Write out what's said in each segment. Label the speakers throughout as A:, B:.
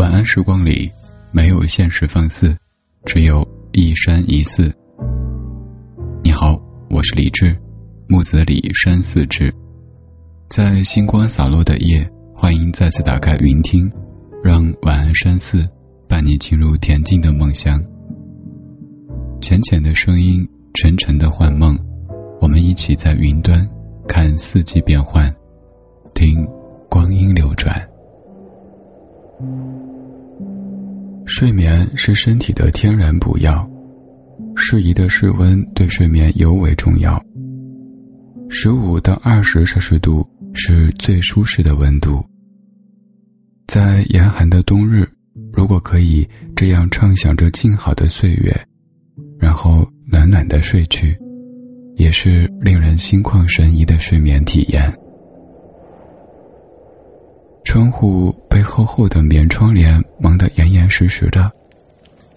A: 晚安时光里，没有现实放肆，只有一山一寺。你好，我是李志，木子李山寺志。在星光洒落的夜，欢迎再次打开云听，让晚安山寺伴你进入恬静的梦乡。浅浅的声音，沉沉的幻梦，我们一起在云端看四季变换，听光阴流转。睡眠是身体的天然补药，适宜的室温对睡眠尤为重要。十五到二十摄氏度是最舒适的温度。在严寒的冬日，如果可以这样畅想着静好的岁月，然后暖暖的睡去，也是令人心旷神怡的睡眠体验。窗户被厚厚的棉窗帘蒙实实的，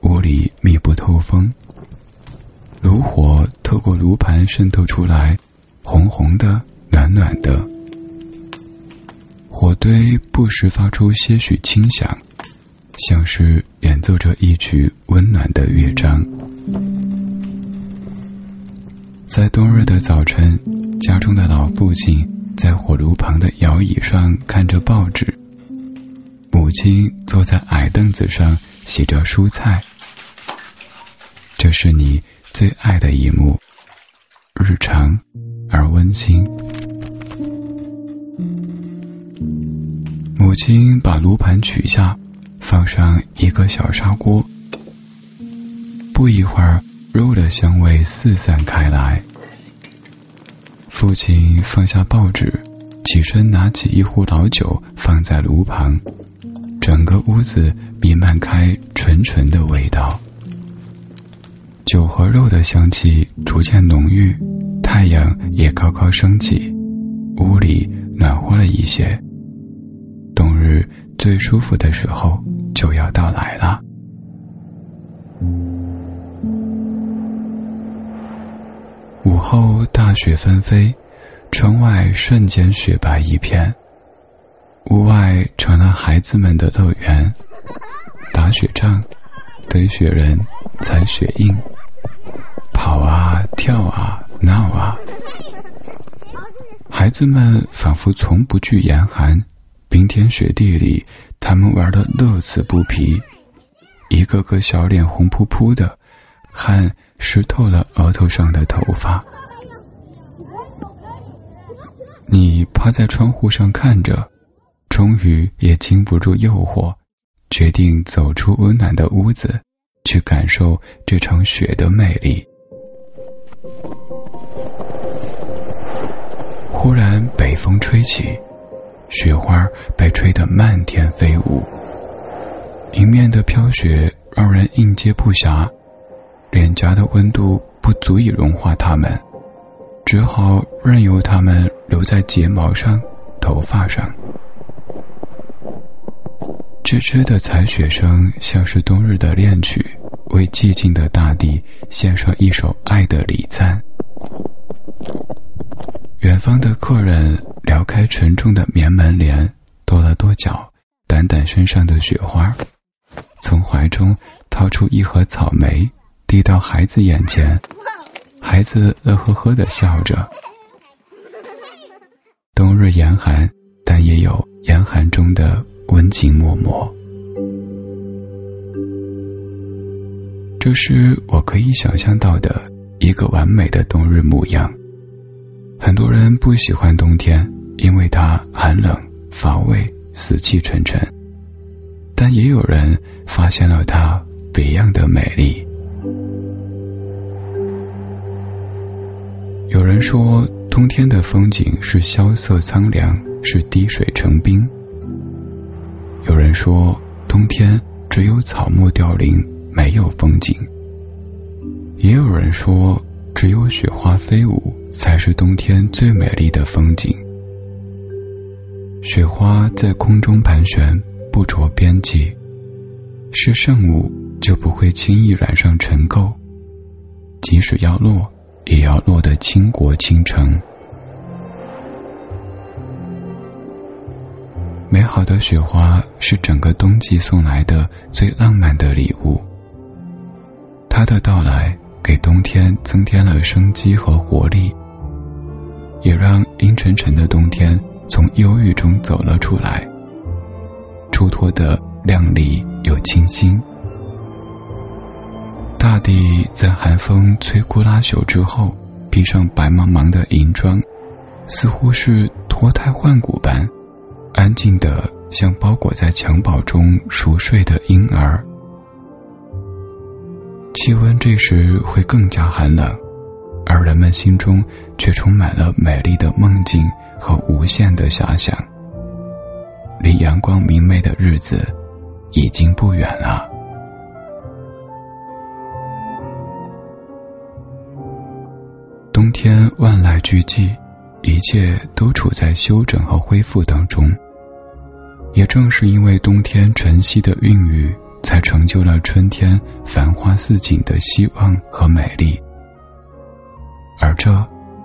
A: 屋里密不透风。炉火透过炉盘渗透出来，红红的，暖暖的。火堆不时发出些许轻响，像是演奏着一曲温暖的乐章。在冬日的早晨，家中的老父亲。在火炉旁的摇椅上看着报纸，母亲坐在矮凳子上洗着蔬菜。这是你最爱的一幕，日常而温馨。母亲把炉盘取下，放上一个小砂锅，不一会儿，肉的香味四散开来。父亲放下报纸，起身拿起一壶老酒放在炉旁，整个屋子弥漫开纯纯的味道。酒和肉的香气逐渐浓郁，太阳也高高升起，屋里暖和了一些。冬日最舒服的时候就要到来了。午后大雪纷飞，窗外瞬间雪白一片，屋外成了孩子们的乐园，打雪仗、堆雪人、踩雪印，跑啊跳啊闹啊，孩子们仿佛从不惧严寒，冰天雪地里，他们玩的乐此不疲，一个个小脸红扑扑的。汗湿透了额头上的头发，你趴在窗户上看着，终于也经不住诱惑，决定走出温暖的屋子，去感受这场雪的魅力。忽然北风吹起，雪花被吹得漫天飞舞，迎面的飘雪让人应接不暇。脸颊的温度不足以融化它们，只好任由它们留在睫毛上、头发上。吱吱的踩雪声像是冬日的恋曲，为寂静的大地献上一首爱的礼赞。远方的客人撩开沉重的棉门帘，跺了跺脚，掸掸身上的雪花，从怀中掏出一盒草莓。递到孩子眼前，孩子乐呵呵的笑着。冬日严寒，但也有严寒中的温情脉脉。这是我可以想象到的一个完美的冬日模样。很多人不喜欢冬天，因为它寒冷、乏味、死气沉沉。但也有人发现了它别样的美丽。有人说，冬天的风景是萧瑟苍凉，是滴水成冰。有人说，冬天只有草木凋零，没有风景。也有人说，只有雪花飞舞，才是冬天最美丽的风景。雪花在空中盘旋，不着边际，是圣物，就不会轻易染上尘垢，即使要落。也要落得倾国倾城。美好的雪花是整个冬季送来的最浪漫的礼物。它的到来给冬天增添了生机和活力，也让阴沉沉的冬天从忧郁中走了出来，出脱的靓丽又清新。大地在寒风吹枯拉朽之后，披上白茫茫的银装，似乎是脱胎换骨般。安静的，像包裹在襁褓中熟睡的婴儿。气温这时会更加寒冷，而人们心中却充满了美丽的梦境和无限的遐想。离阳光明媚的日子已经不远了。天万籁俱寂，一切都处在休整和恢复当中。也正是因为冬天晨曦的孕育，才成就了春天繁花似锦的希望和美丽。而这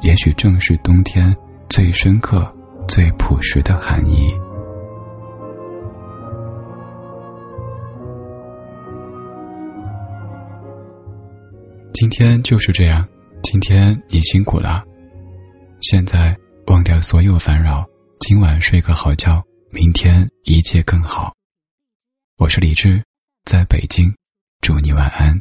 A: 也许正是冬天最深刻、最朴实的含义。今天就是这样，今天你辛苦了。现在忘掉所有烦扰，今晚睡个好觉。明天一切更好。我是李志，在北京，祝你晚安。